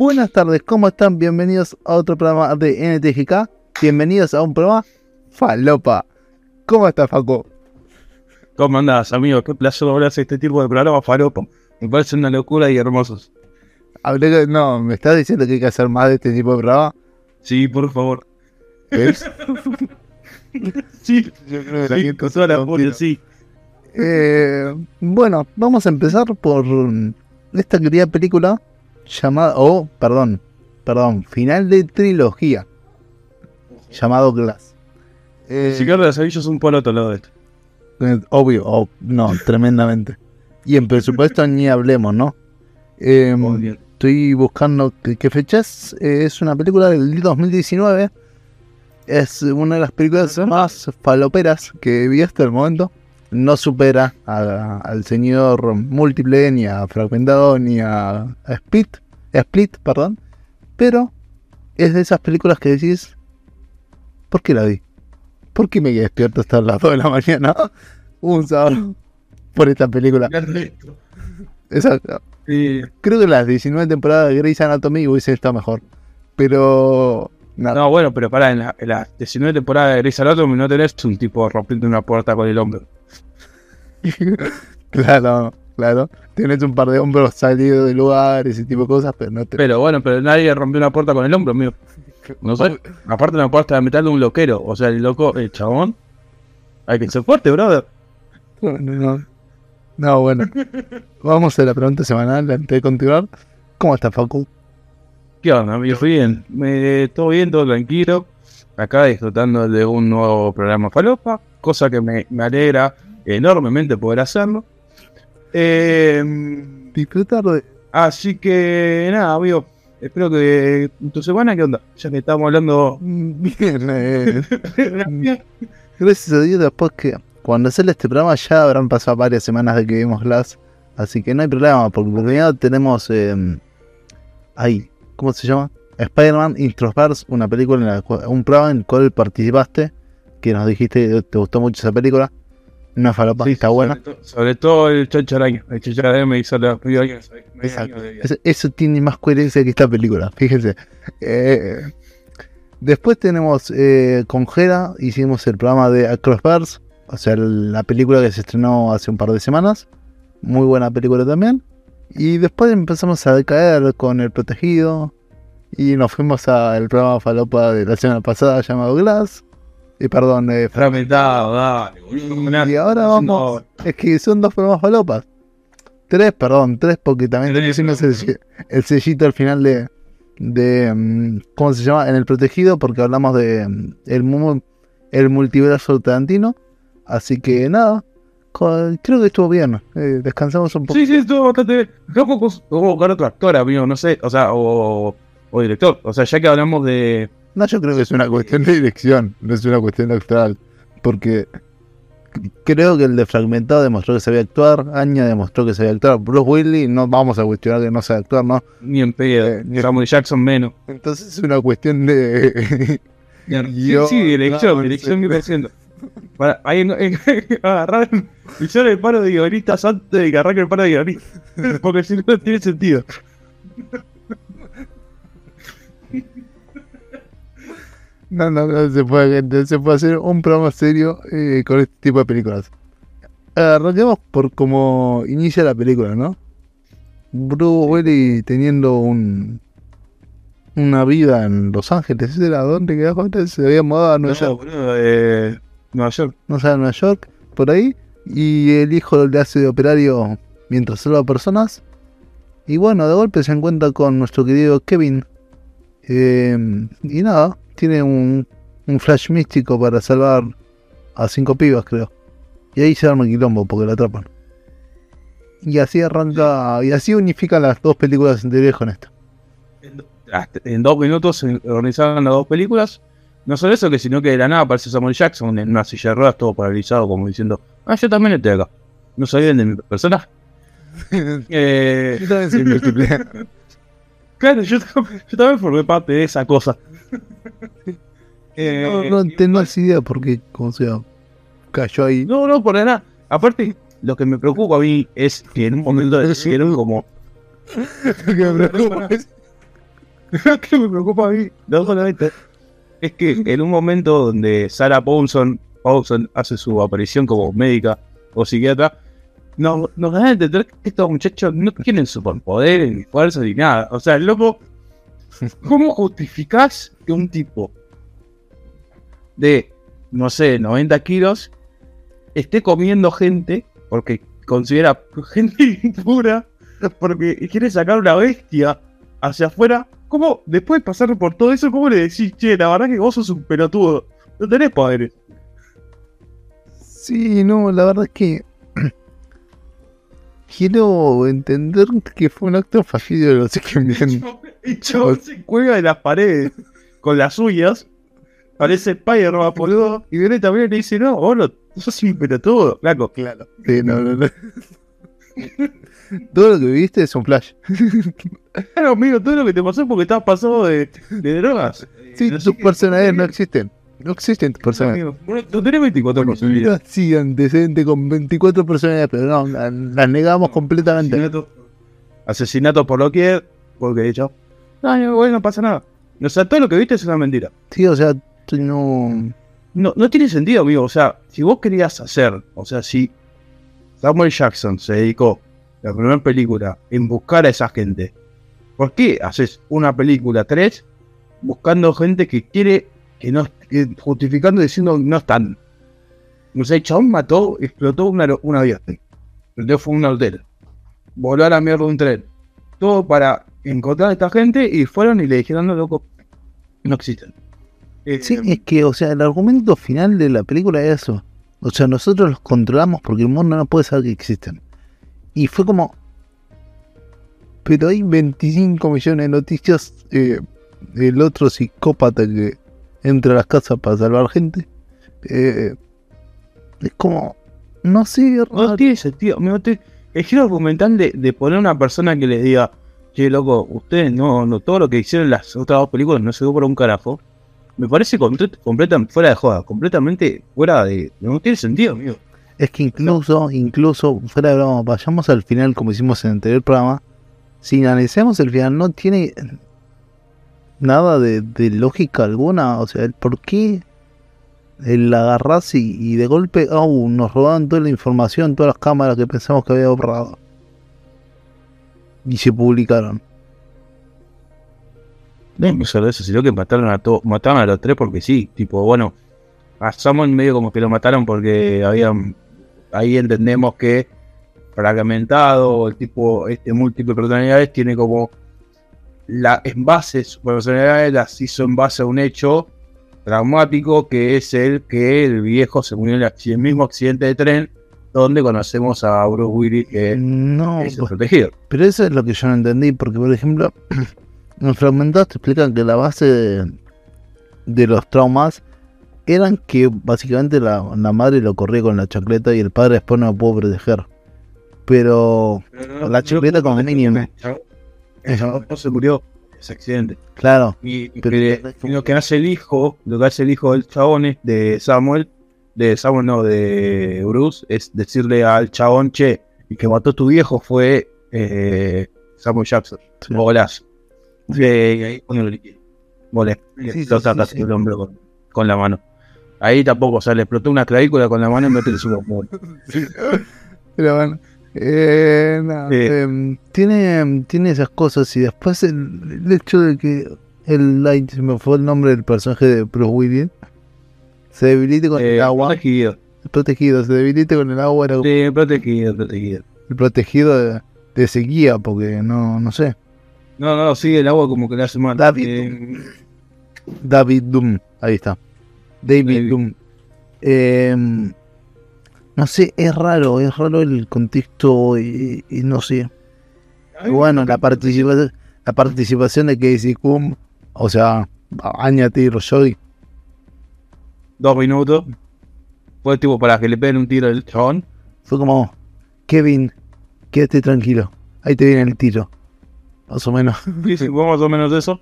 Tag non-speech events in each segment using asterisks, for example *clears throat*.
Buenas tardes, ¿cómo están? Bienvenidos a otro programa de NTGK. Bienvenidos a un programa Falopa. ¿Cómo estás, Faco? ¿Cómo andás, amigo? Qué placer hacer este tipo de programa Falopa. Me parece una locura y hermosos. Hablé que- no, ¿me estás diciendo que hay que hacer más de este tipo de programa? Sí, por favor. ¿Ves? *laughs* Sí, Yo creo sí, con toda la furia, sí. Eh, bueno, vamos a empezar por esta querida película llamada, oh, perdón, perdón, final de trilogía llamado Glass. Eh, de las Avillas es un polo otro lado de esto. eh, obvio, oh, no, *laughs* tremendamente. Y en presupuesto ni hablemos, ¿no? Eh, Muy bien. estoy buscando qué, qué fecha es. Eh, es una película del 2019. Es una de las películas más faloperas que vi hasta el momento. No supera a- al señor Múltiple, ni a Fragmentado, ni a, a Split, a Split, perdón. Pero es de esas películas que decís, ¿por qué la vi? ¿Por qué me quedé despierto hasta las 2 de la mañana? *laughs* Un sábado por esta película. *laughs* Exacto. Sí. Creo que las 19 temporadas de Grey's Anatomy hubiesen estado mejor. Pero. No, bueno, pero pará, en la, en la 19 temporada de Grey's Anatomy no tenés un tipo rompiendo una puerta con el hombro. *laughs* claro, claro. Tienes un par de hombros salidos del lugar, ese tipo de cosas, pero no te. Pero bueno, pero nadie rompió una puerta con el hombro, amigo. *laughs* No sé. Aparte una puerta de metal de un loquero. O sea, el loco, el chabón. Hay que ser fuerte, brother. No, no. No, bueno. *laughs* Vamos a la pregunta semanal antes de continuar. ¿Cómo está Facu? ¿Qué onda, amigo? Bien. Me, todo bien, todo tranquilo. Acá disfrutando de un nuevo programa Falopa. Cosa que me, me alegra enormemente poder hacerlo. Eh, Disfrutar de. así que nada, amigo. Espero que tu semana, ¿qué onda? Ya que estamos hablando. Bien, eh, *laughs* Gracias a Dios, después que cuando sale este programa ya habrán pasado varias semanas de que vimos Glass. Así que no hay problema, porque por primero tenemos eh, ahí, ¿cómo se llama? Spider-Man Introverse, una película, en la cual- un programa en el cual participaste, que nos dijiste que te gustó mucho esa película. Una falopa, Sí, está sobre buena. to- Sobre todo el Chancho Araña. El Chancho Araña me hizo la medio año, medio Exacto. de. Eso, eso tiene más coherencia que esta película, fíjense. Eh, después tenemos eh, con Jera, hicimos el programa de Acrossverse, o sea, la película que se estrenó hace un par de semanas. Muy buena película también. Y después empezamos a decaer con El Protegido. Y nos fuimos al programa Falopa de la semana pasada llamado Glass. Y perdón, eh, Fragmentado, dale, boludo. y ahora vamos. Es que son dos programas falopas. Tres, perdón, tres, porque también no. el, el sellito al final de. de mm, ¿Cómo se llama? En el protegido, porque hablamos de. mm, el, el multiverso Tarantino. Así que nada. Creo que estuvo bien. eh, descansamos un poco. Sí, sí, estuvo bastante bien. Creo que buscar otro actor, amigo, no sé, o sea, o, o director. O sea, ya que hablamos de. No, yo creo que es una cuestión de dirección, no es una cuestión actoral. Porque creo que el de Fragmentado demostró que sabía actuar, Aña demostró que sabía actuar, Bruce Willis no vamos a cuestionar que no sabe actuar, ¿no? Ni en pedo. Eh, ni- Samuel Jackson menos. Entonces es una cuestión de... *laughs* Sí, Yo- sí, dirección, no, dirección sí. que haciendo. Para, ahí no, *laughs* agarrar hicieron el paro de guionistas antes de que arranque el paro de guionistas. *laughs* Porque si no, no tiene sentido. No, no, no se puede, se puede hacer un programa serio eh, con este tipo de películas. Arranquemos por cómo inicia la película, ¿no? Bruce Willis teniendo un una vida en Los Ángeles, ¿ese ¿era dónde quedaba? Se había mudado a Nueva No, York, boludo, de Nueva York. no sé, a Nueva York, por ahí, y el hijo le hace de operario mientras salva personas. Y bueno, de golpe se encuentra con nuestro querido Kevin. Eh, y nada, tiene un, un flash místico para salvar a cinco pibas, creo. Y ahí se arma el quilombo porque la atrapan. Y así arranca, y así unifican las dos películas anteriores con esta. En, dos minutos se organizaban las dos películas. No solo eso, que sino que de la nada aparece Samuel Jackson en una silla de ruedas, todo paralizado, como diciendo: Ah, yo también estoy acá. No sabían de mi personaje. *laughs* Eh, Yo también soy *laughs* claro, yo, yo también formé parte de esa cosa. *laughs* Eh, No, no tengo esa idea porque, como sea, cayó ahí. No, no, por nada. Aparte, lo que me preocupa a mí es que en un momento *laughs* decidieron como. Lo que me *laughs* preocupa es- que me preocupa a mí, no solamente, es que en un momento donde Sarah Paulson, Paulson hace su aparición como médica o psiquiatra, nos, nos dan a entender que estos muchachos no tienen superpoderes, ni fuerza, ni nada. O sea, el loco, ¿cómo justificás que un tipo de, no sé, 90 kilos esté comiendo gente porque considera gente impura, porque quiere sacar una bestia hacia afuera? ¿Cómo, después de pasar por todo eso, cómo le decís, che, la verdad que vos sos un pelotudo? No tenés poderes. Sí, no, la verdad es que quiero entender que fue un acto fallido de los X-Men. El chabón se cuelga de las paredes con las uñas. Parece Spider-Man, *laughs* boludo. Y viene también y le dice, no, vos no, sos un pelotudo, flaco. Claro. Sí, no, no, no. Todo lo que viste es un flash. *laughs* Claro, amigo, todo lo que te pasó es porque estabas pasado de, de drogas. Sí, tus personajes no existen. No existen. Amigo, bueno, No tenés 24 posibilidades. Sí, antecedente con 24 personajes, pero no, la- las negamos completamente. Asesinato, asesinato por lo que porque dicho, no, no, bueno, no pasa nada. O sea, todo lo que viste es una mentira. Sí, o sea, no. No, no tiene sentido, amigo. O sea, si vos querías hacer, o sea, si Samuel Jackson se dedicó la primera película en buscar a esa gente, ¿por qué haces una película 3 buscando gente que quiere, que no, justificando diciendo no están? O sea, el mató, explotó una, un avión. Entonces fue un hotel. Voló a la mierda un tren. Todo para encontrar a esta gente y fueron y le dijeron, no, loco, no existen. Eh, Sí, es que, o sea, el argumento final de la película es eso. O sea, nosotros los controlamos porque el mundo no puede saber que existen. Y fue como. Pero hay 25 millones de noticias. eh, el otro psicópata que entra a las casas para salvar gente. eh, es como. No sé, No tiene sentido. el giro argumental de, de poner una persona que les diga, che, loco, ustedes no, no, todo lo que hicieron las otras dos películas no se dio por un carajo. Me parece complet- completamente fuera de joda, completamente fuera de. No tiene sentido, amigo. Es que incluso, incluso, fuera de broma, vayamos al final como hicimos en el anterior programa. Si analizamos el final, no tiene nada de, lógica alguna. O sea, el por qué el agarrás y, de golpe, oh, nos robaban toda la información, todas las cámaras que pensamos que había borrado. Y se publicaron. No me solo eso, sino que mataron a todos, mataron a los tres porque sí, tipo, bueno, a Samuel medio como que lo mataron porque habían, ahí entendemos que fragmentado, el tipo, este múltiple personalidades tiene como la, en base, su personalidades las hizo en base a un hecho traumático que es el que el viejo se murió en el, mismo accidente de tren donde conocemos a Bruce Willis que No, es el pues, protegido. pero eso es lo que yo no entendí, porque por ejemplo, *clears throat* en Fragmentados te explican que la base de, de los traumas eran que básicamente la, la madre lo corría con la chacleta y el padre después no lo pudo proteger. Pero, La chuleta con el niño, ¿no? Se murió ese accidente. claro, Y, lo que hace el hijo, lo que hace el hijo del chabón es de Samuel, de Samuel no, de Bruce, es decirle al chabón, che, el que mató a tu viejo fue eh, Samuel Jackson. Sí. Bolas. Y ahí. Sí, sí, lo sí, saca sí. así el hombre con, con la mano. Ahí tampoco, o sea, le explotó una clavícula con la mano y mete el sumo. *laughs* pero bueno. Eh, no, em, tiene, tiene esas cosas y después el, el hecho de que el light, se me fue el nombre del personaje de Bruce Willis, se debilite con el Eh, agua, protegido. protegido, se debilite con el agua, era Sí, protegido, protegido. el protegido de, de sequía, porque no, no sé. No, no, sí, el agua como que le hace mal. David. Eh, David Doom, ahí está. David, David. Doom. Em, no sé, es raro, es raro el contexto y, y no sé. Y bueno, la participación, la participación de Casey Cum, o sea, Anya Taylor Joy, dos minutos. Fue tipo para que le peguen un tiro al chabón. fue como, Kevin, quédate tranquilo, ahí te viene el tiro. Más o menos. *laughs* Sí, sí, fue más o menos eso.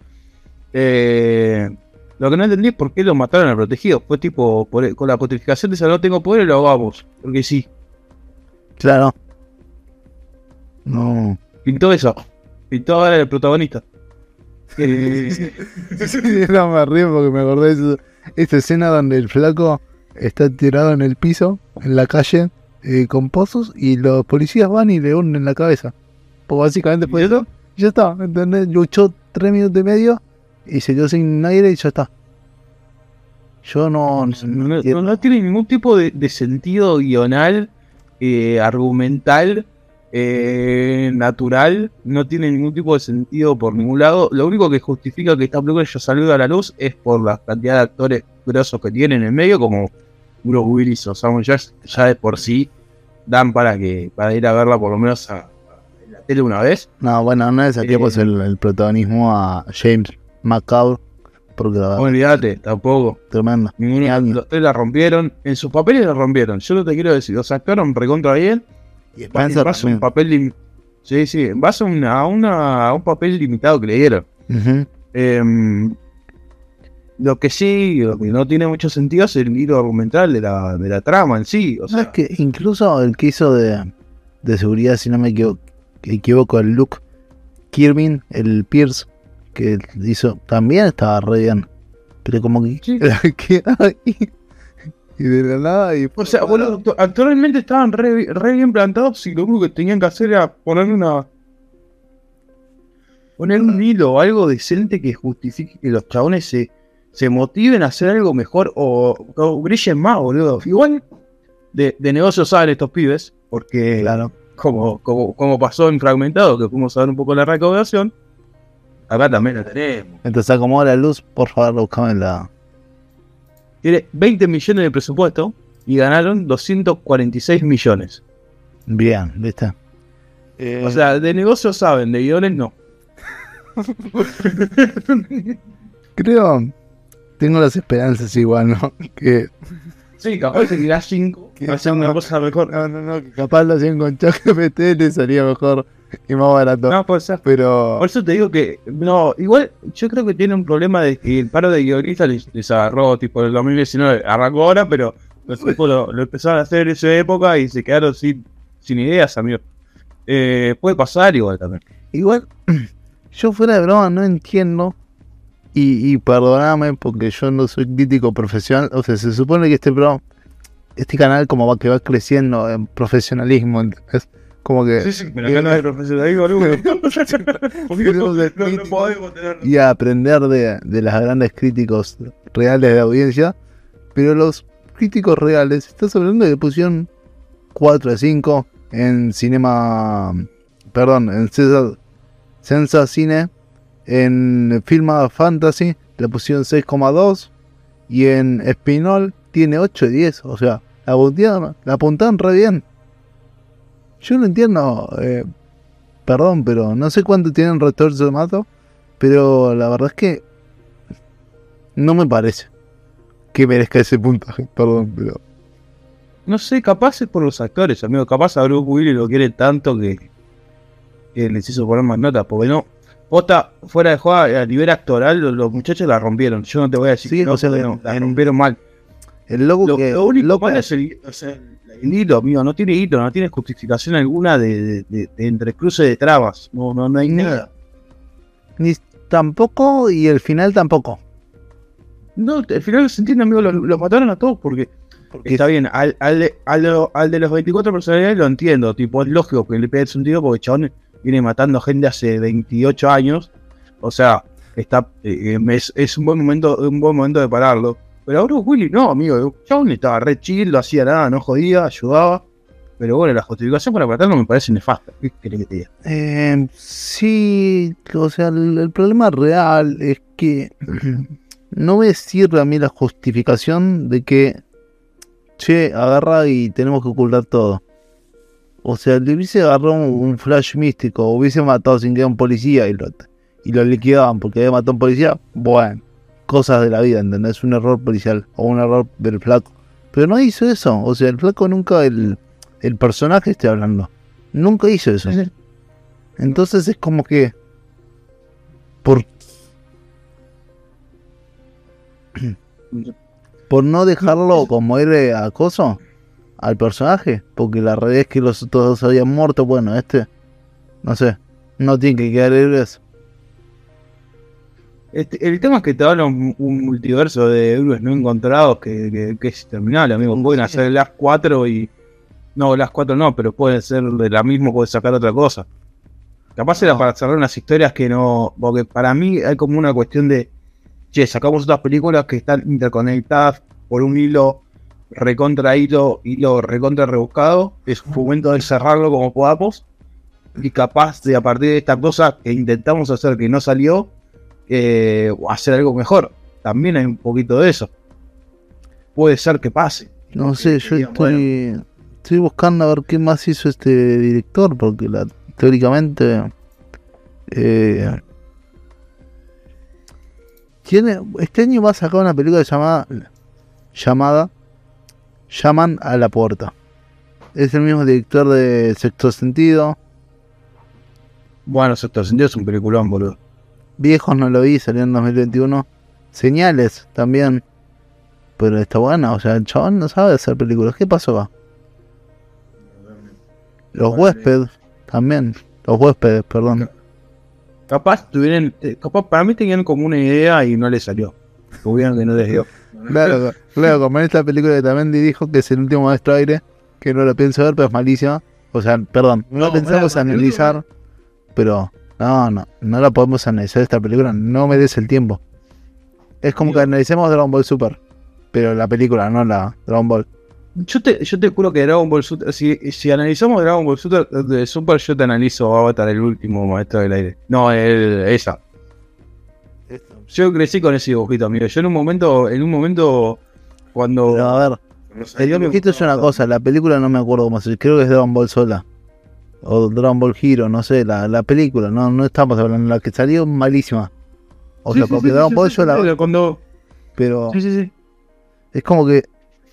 Eh, lo que no entendí es por qué lo mataron al protegido. Fue tipo, por- con la justificación de esa no tengo poder, lo hagamos. Porque sí, Claro. No. pintó eso. Pintó ahora el protagonista. *laughs* Eh, no me río porque me acordé de eso. esta escena donde el flaco está tirado en el piso, en la calle, eh, con pozos, y los policías van y le unen la cabeza. Pues básicamente fue eso. Ya está, ¿entendés? Luchó tres minutos y medio y se quedó sin aire y ya está. Yo no. no- no, no tiene ningún tipo de, de sentido guional, eh, argumental, eh, natural. No tiene ningún tipo de sentido por ningún lado. Lo único que justifica que esta película haya salido a la luz es por la cantidad de actores grosos que tienen en el medio, como Bruce Willis o Samuel Jackson, ya de por sí dan para que para ir a verla por lo menos a, a- en la tele una vez. No, bueno, no saqué Eh. pues el, el protagonismo a James McCall, porque la Olvídate, tampoco. tremendo. Ninguno, los tres la rompieron. En sus papeles la rompieron. Yo no te quiero decir, los actuaron recontra bien. Y En Spencer base a un papel Sí, sí, en base a, una, a, una- a un papel limitado que le dieron. Em, lo que sí, lo que no tiene mucho sentido es el hilo argumental de la, de la trama en sí. O sea, es que incluso el que hizo de, de seguridad, si no me equivoco, equivoco el Luke Kirby, el Pierce, que hizo, también estaba re bien. Pero como que Sí. *laughs* la queda ahí, y de la nada y o sea, boludo, actu- actualmente estaban re, re bien plantados y lo único que tenían que hacer era poner una. Poner un hilo o algo decente que justifique que los chabones se, se motiven a hacer algo mejor o, o brillen más, boludo. Igual de, de negocios saben estos pibes, porque claro. como, como, como pasó en Fragmentado, que fuimos a ver un poco la recaudación, acá también la tenemos. Entonces acomoda la luz, por favor, buscame la. Tiene 20 millones de presupuesto y ganaron 246 millones. Bien, ¿viste? Eh, O sea, de negocios saben, de guiones no. creo, tengo las esperanzas igual, ¿no? Que Sí, capaz se tirás 5, Que hacer una no, cosa mejor. no, no, no, que capaz lo hacían con ChatGPT le salía mejor *laughs* y más barato. No, puede ser. Pero Por eso te digo que, no, igual yo creo que tiene un problema de que el paro de guionistas les, les agarró tipo el 2019, arrancó ahora, pero los tipos lo, lo empezaron a hacer en esa época y se quedaron sin, sin ideas, amigo. Eh, puede pasar igual también. Igual, *clears throat* yo fuera de broma no entiendo. Y, y perdoname porque yo no soy crítico profesional. O sea, se supone que este pro, este canal como va que va creciendo en profesionalismo. Es como que Sí, sí, pero acá *laughs* no hay profesionalismo y a aprender de, de las grandes críticos reales de audiencia. Pero los críticos reales, estás hablando de pusieron 4 de 5 en Cinema. Perdón, en César, Sensa Cine. En Filma Fantasy le pusieron 6,2. Y en Espinol tiene 8 de 10. O sea, la apuntaron, la apuntaron re bien. Yo no entiendo. eh, perdón, pero no sé cuánto tienen retorno de mato. Pero la verdad es que no me parece que merezca ese puntaje. Perdón, pero No sé, capaz es por los actores, amigo. Capaz a Bruce Willis lo quiere tanto que, que les hizo poner más notas. Porque no, posta, fuera de juego, a nivel actoral, los, muchachos la rompieron. Yo no te voy a decir Sí, que no, o sea, porque en- no, la rompieron mal. El loco Lo, que. lo único malo es el, o sea, el hilo, amigo. No tiene hilo, no tiene justificación alguna de, de, de- de entrecruce de trabas. No, no, no hay Ni- nada. ni tampoco y el final tampoco. No, al final se entiende, amigo. Los mataron a todos porque Porque Está bien, al, al, de, al, de lo- al de los 24 personalidades lo entiendo, tipo, es lógico que le pegues un tiro porque el chabón viene matando gente hace 28 años, o sea, está eh, es, es un buen momento un buen momento de pararlo. Pero ahora Willy no, amigo, chabón estaba re chill, no hacía nada, no jodía, ayudaba. Pero bueno, la justificación para matarlo me parece nefasta. ¿Qué que te? Eh, sí, o sea, el, problema real es que *clears throat* no me sirve a mí la justificación de que, che, agarra y tenemos que ocultar todo. O sea, le hubiese agarrado un, flash místico, hubiese matado sin que a un policía y lo, y lo liquidaban porque había matado a un policía, bueno, cosas de la vida, ¿entendés? Un error policial o un error del flaco. Pero no hizo eso, o sea, el flaco nunca, el, el personaje estoy hablando, nunca hizo eso. Entonces es como que. Por, *clears throat* por no dejarlo como héroe acoso al personaje. Porque la realidad es que los otros dos habían muerto. Bueno, este. No sé. No tiene que quedar héroes. Este, el tema es que te habla un, un multiverso de héroes no encontrados que, que- que es interminable, amigo. Pueden hacer las 4 y. No, las 4 no, pero pueden ser de la misma, pueden sacar otra cosa. Capaz era para cerrar unas historias que no. Porque para mí hay como una cuestión de. Che, sacamos otras películas que están interconectadas por un hilo recontra hilo, hilo recontra rebuscado. Es un momento de cerrarlo como podamos. Y capaz de a partir de esta cosa que intentamos hacer que no salió, eh, hacer algo mejor. También hay un poquito de eso. Puede ser que pase. No sé, yo Digan, estoy, estoy buscando a ver qué más hizo este director, porque la, teóricamente eh, tiene, este año va a sacar una película llamada llamada Llaman a la puerta. Es el mismo director de Sexto Sentido. Bueno, Sexto Sentido es un peliculón, boludo. Viejos no lo vi, salió en 2021. Señales también. Pero está buena, o sea, el chabón no sabe hacer películas. ¿Qué pasó acá? Los huéspedes también. Los huéspedes, perdón. Capaz tuvieran, eh, capaz para mí tenían como una idea y no les salió. Tuvieron que no les dio. *laughs* Claro, claro, como en esta película que también dijo que es el último maestro aire, que no lo pienso ver, pero es malísima. O sea, perdón, no, No, pensamos analizar, pero no, no, no la podemos analizar esta película, no merece el tiempo. Es como que analicemos Dragon Ball Super, pero la película, no la Dragon Ball. Yo te, yo te juro que Dragon Ball Super, si, si analizamos Dragon Ball Super, de Super, yo te analizo Avatar, el último maestro del aire. No, el, esa. Yo crecí con ese dibujito, amigo. Yo en un momento, en un momento, cuando. Pero a ver, cuando el me dibujito es una cosa, la película no me acuerdo cómo se creo que es Dragon Ball sola. O Dragon Ball Hero, no sé, la, la película, no, no estamos hablando, la que salió malísima. O Sí, sea, sí, porque sí, Dragon Ball sí, yo la Cuando, pero sí, sí, sí. es como que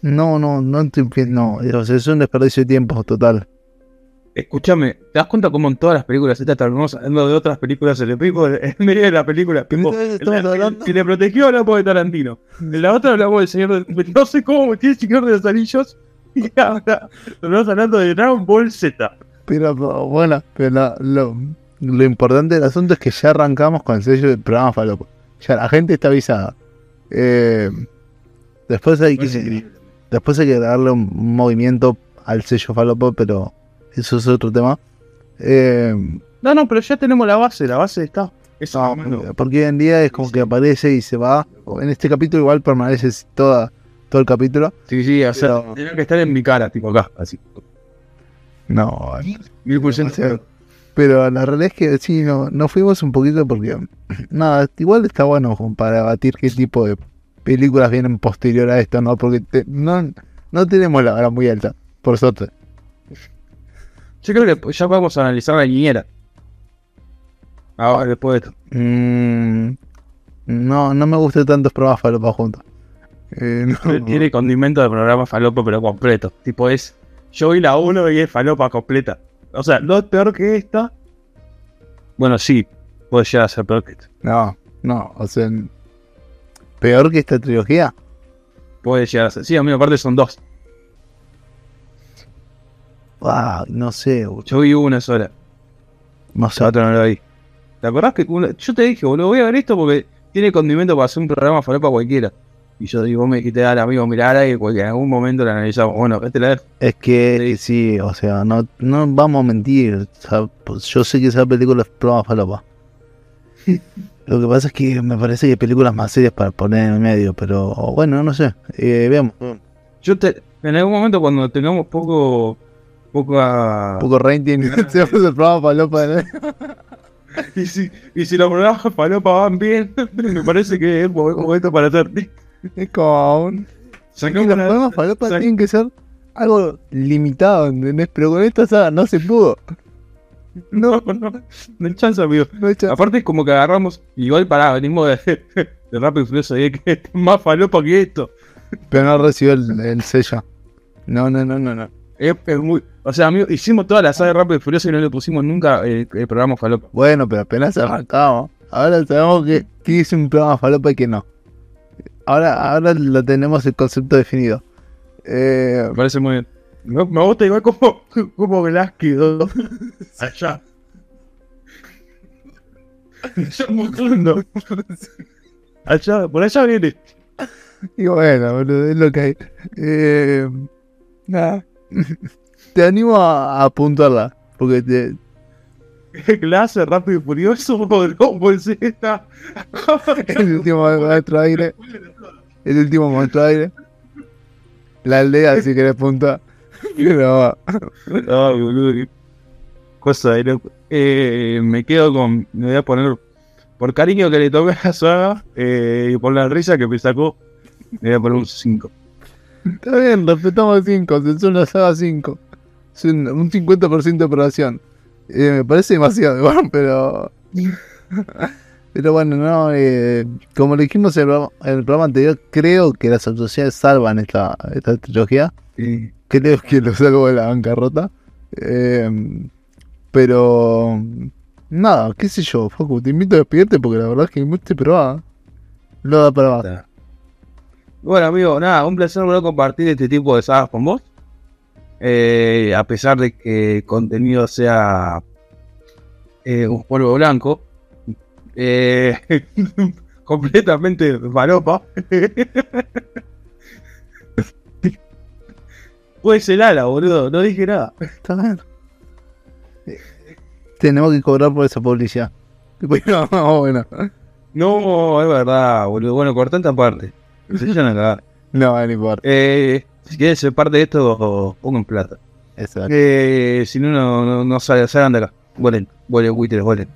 no, no, no estoy no, o sea, es un desperdicio de tiempo total. Escúchame, ¿te das cuenta cómo en todas las películas estas terminamos hablando de otras películas en el pico, en medio de la película? Tipo, Si le protegió hablamos de Tarantino. En la otra hablamos del señor de, *laughs* No sé cómo metí el señor de los anillos. Y ahora estamos hablando de Dragon Ball Z. Pero, bueno, pero la- lo, lo importante del asunto es que ya arrancamos con el sello del programa Falopa. Ya la gente está avisada. Eh, después hay que después hay que darle un movimiento al sello Falopa, pero eso es otro tema. Eh, No, no, pero ya tenemos la base, la base está. Eso, No, porque hoy en día es como que aparece y se va. En este capítulo igual permanece toda, todo el capítulo. Sí, sí, o sea, Pero- tenía que estar en mi cara, tipo acá, así. No, Mil por ciento. Pero la realidad es que sí, no, no fuimos un poquito porque, *clears throat* nada, igual está bueno para debatir qué tipo de películas vienen posterior a esto, ¿no? Porque te- no, no tenemos la vara muy alta, por suerte. Yo creo que ya vamos a analizar la niñera. Ahora, después de esto. Mm, no, no me gustan tantos programas falopa juntos. Eh, no. Tiene condimento de programa falopa, pero completo. Tipo, es. Yo vi la 1 y es falopa completa. O sea, no es peor que esta. Bueno, sí, puede llegar a ser peor que esta. no, no, o sea, peor que esta trilogía. Puede llegar a ser. Sí, a mí aparte son dos. Ah, no sé, boludo, Yo vi una sola. no sé. La otra no la vi. ¿Te acordás que yo te dije, boludo, voy a ver esto porque tiene condimento para hacer un programa falopa cualquiera? Y yo digo, vos me dijiste, dale, amigo, mirá, y porque en algún momento la analizamos. Bueno, este la dejo. Es que sí, o sea, no, no vamos a mentir. o sea, pues yo sé que esa película es programa falopa. *laughs* Lo que pasa es que me parece que hay películas más serias para poner en el medio, pero bueno, no sé. Eh, veamos. Yo te, en algún momento cuando tengamos poco, poca... Un poco rating. *laughs* *laughs* Hacemos el programa falopa. ¿no? Y si, y si los programas falopa van bien, me parece que es buen momento para hacer. Es como un. Sacamos los programas falopa sac- tienen que ser algo limitado, ¿entendés? Pero con esta saga no se pudo. No, no, no hay chance, amigo. No hay chance. Aparte es como que agarramos, igual para venimos de, de Rápido y Furioso, y es que es más falopa que esto. Pero no recibió el, el sello. No, no, no, no, no. Es, es muy, o sea, amigo, hicimos toda la saga de Rápido y Furioso y no le pusimos nunca eh, el programa falopa. Bueno, pero apenas arrancamos. Ahora sabemos que, que es un programa falopa y que no. Ahora, ahora lo tenemos el concepto definido. Eh, Me parece muy bien. Me, me gusta igual como, *laughs* como Velázquez ¿no? allá. Buscando. Allá, por allá viene. Y bueno, boludo, es lo que hay. Eh, nada. *laughs* Te animo a, a apuntarla. Porque te, *laughs* Clase, rápido y furioso, *laughs* Dragon Z. el último maestro aire. El último maestro aire. La aldea, si querés punta. *laughs* Ay, boludo, cosa de loco. Eh, me quedo con. Me voy a poner. Por cariño que le tomé a la saga eh, y por la risa que me sacó, me voy a poner un 5. Está bien, respetamos 5. Es una saga 5. Es un, un 50% de aprobación. Eh, me parece demasiado, igual, *laughs* pero. *laughs* Pero bueno, no, eh, como dijimos en el, programa, en el programa anterior, creo que las autoridades salvan esta, esta trilogía. Creo que lo salvo de la bancarrota. Eh, pero. Nada, qué sé yo, Facu, te invito a despedirte porque la verdad es que mucho probada. Lo da para más. Bueno, amigo, nada, un placer volver a compartir este tipo de sagas con vos. Eh, a pesar de que el contenido sea eh, un polvo blanco, eh, *laughs* completamente falopa. *laughs* Pues el ala, boludo, no dije nada. Está bien. Tenemos que cobrar por esa publicidad. Bueno, *laughs* bueno. No, es verdad, boludo. Bueno, cortá esta parte. Se echan a cagar. No, no importa. Eh, si quieres ser parte de esto, pongo en plata. Exacto. Eh, si no, no, no, no sale- salgan de acá. Vuelen, vuelen, buitres, vuelen.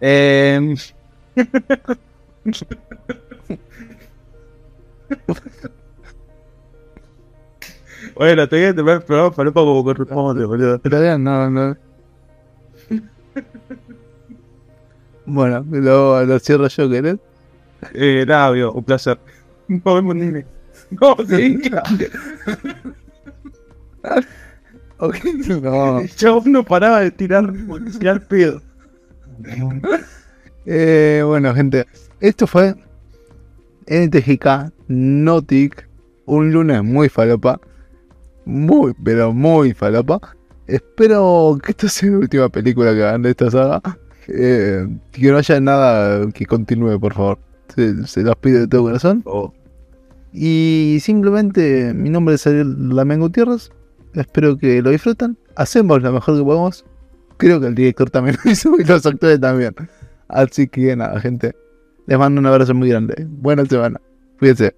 Eh, *laughs* bueno, te voy a terminar el programa falopa como corresponde, boludo. Está bien, no, no. *laughs* Bueno, lo, lo cierro yo, ¿querés? Eh, nada, amigo, un placer. Nos vemos, nene. *laughs* No, sí. Ok, no. Chabón no paraba de tirar, tirar pedo. Eh, bueno, gente, esto fue NTGK Notic, un lunes muy falopa. Muy, pero muy falopa. Espero que esta sea la última película que hagan de esta saga. Eh, que no haya nada que continúe, por favor. Se, se los pido de todo corazón. Oh, Y simplemente, mi nombre es Lamén Gutiérrez. Espero que lo disfruten. Hacemos lo mejor que podemos. Creo que el director también *laughs* lo hizo y los actores también. Así que nada, gente. Les mando un abrazo muy grande. Buena semana. Cuídense.